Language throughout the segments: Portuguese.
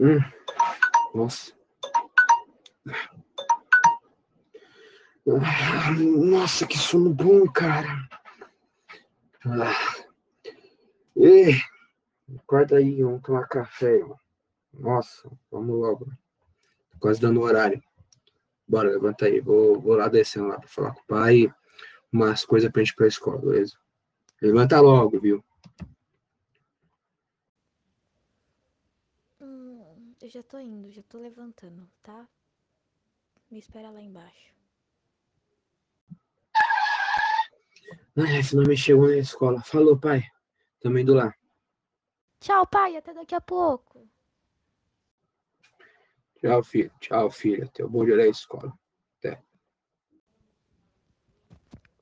Hum. Nossa. Nossa, que sono bom, cara. Ah. Ei, acorda aí, vamos tomar café. Nossa, vamos logo. Quase dando horário. Bora, levanta aí. Vou, vou lá descendo lá pra falar com o pai. Umas coisas pra gente ir pra escola, beleza? Levanta logo, viu? Hum, eu já tô indo, já tô levantando, tá? Me espera lá embaixo. Ai, finalmente chegou na escola. Falou, pai. Também indo lá. Tchau, pai, até daqui a pouco. Tchau, filho. Tchau, filha. Teu bom dia da escola.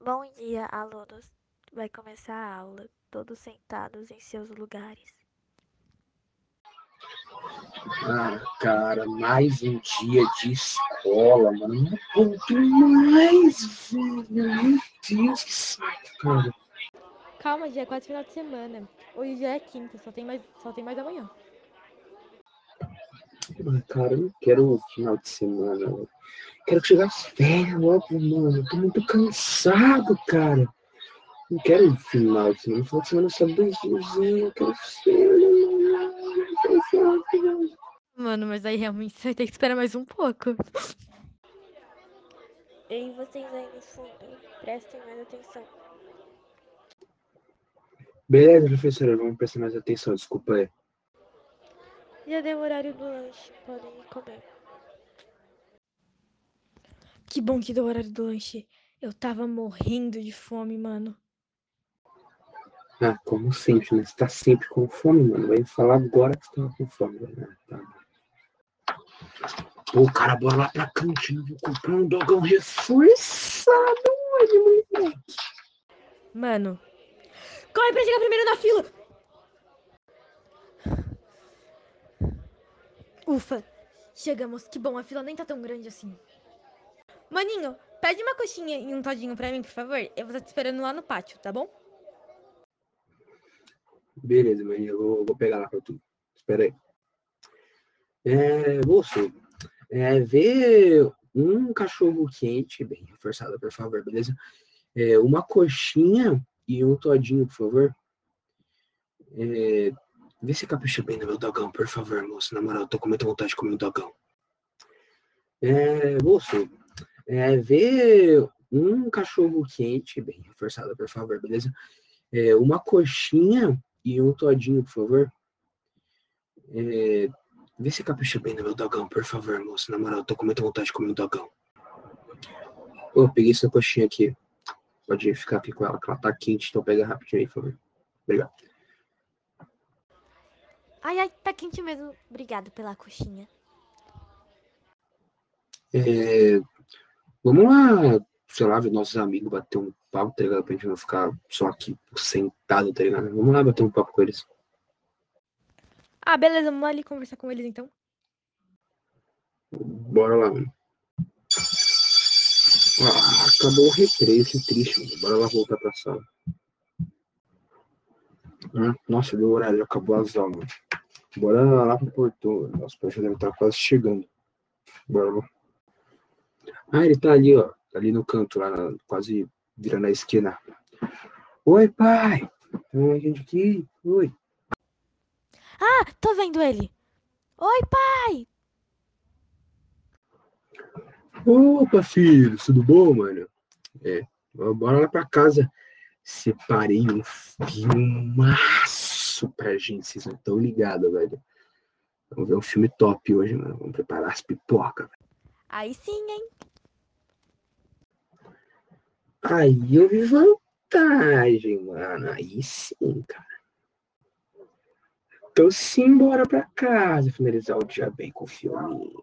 Bom dia, alunos. Vai começar a aula, todos sentados em seus lugares. Cara, cara, mais um dia de escola, mano. Não aguento mais, velho. Meu Deus, que saco, cara. Calma, já é quase final de semana. Hoje já é quinta, só tem mais, só tem mais amanhã. Mano, cara, eu não quero final de semana. Quero chegar às férias logo, mano. Eu tô muito cansado, cara. Não quero final de semana. Final de semana é só dois dias. Eu quero férias, mano. Mas aí realmente você vai ter que esperar mais um pouco. Ei, vocês aí no fundo, prestem mais atenção. Beleza, professora, vamos prestar mais atenção. Desculpa aí. Já deu o horário do lanche, podem ir comer. Que bom que deu o horário do lanche. Eu tava morrendo de fome, mano. Ah, como sempre, né? Você tá sempre com fome, mano. Vai falar agora que você tava com fome, né? Tá bom. Pô, cara, bora lá pra cantina. Vou comprar um dogão reforçado hoje, moleque. Mano, corre pra chegar primeiro na fila! Ufa, chegamos. Que bom, a fila nem tá tão grande assim. Maninho, pede uma coxinha e um todinho pra mim, por favor. Eu vou estar te esperando lá no pátio, tá bom? Beleza, mas eu vou, vou pegar lá pra tu. Espera aí. É, você, é, vê um cachorro quente, bem reforçado, por favor, beleza? É, uma coxinha e um todinho, por favor. É, vê se capricha bem no meu dogão, por favor, moço. Na moral, tô com muita vontade de comer um dogão. É, você, é, vê um cachorro quente, bem reforçado, por favor, beleza? É, uma coxinha e um todinho, por favor. É, vê se capricha bem no meu dogão, por favor, moço. Na moral, eu tô com muita vontade de comer um dogão. Ô, peguei essa coxinha aqui. Pode ficar aqui com ela, que ela tá quente, então pega rapidinho aí, por favor. Obrigado. Ai, ai, tá quente mesmo. Obrigado pela coxinha. É, vamos lá, sei lá, ver nossos amigos, bater um papo, tá ligado? Pra gente não ficar só aqui sentado, tá ligado? Vamos lá bater um papo com eles. Ah, beleza, vamos ali conversar com eles então. Bora lá, mano. Ah, acabou o recreio, que triste, mano. Bora lá voltar pra sala. Ah, Nossa, deu horário, acabou as aulas. Bora lá pro portão. Nosso já deve estar quase chegando. Bora lá. Ah, ele tá ali, ó. Tá ali no canto, lá, quase virando a esquina. Oi, pai! Tem gente aqui? Oi. Ah, tô vendo ele. Oi, pai! Opa, filho, tudo bom, mano? É, bora lá pra casa. Separei um filmaço pra gente, vocês não estão ligados, velho. Vamos ver um filme top hoje, mano. Vamos preparar as pipocas. Aí sim, hein? Aí eu vi vantagem, mano. Aí sim, cara. Então sim, bora pra casa finalizar o dia bem com o filminho.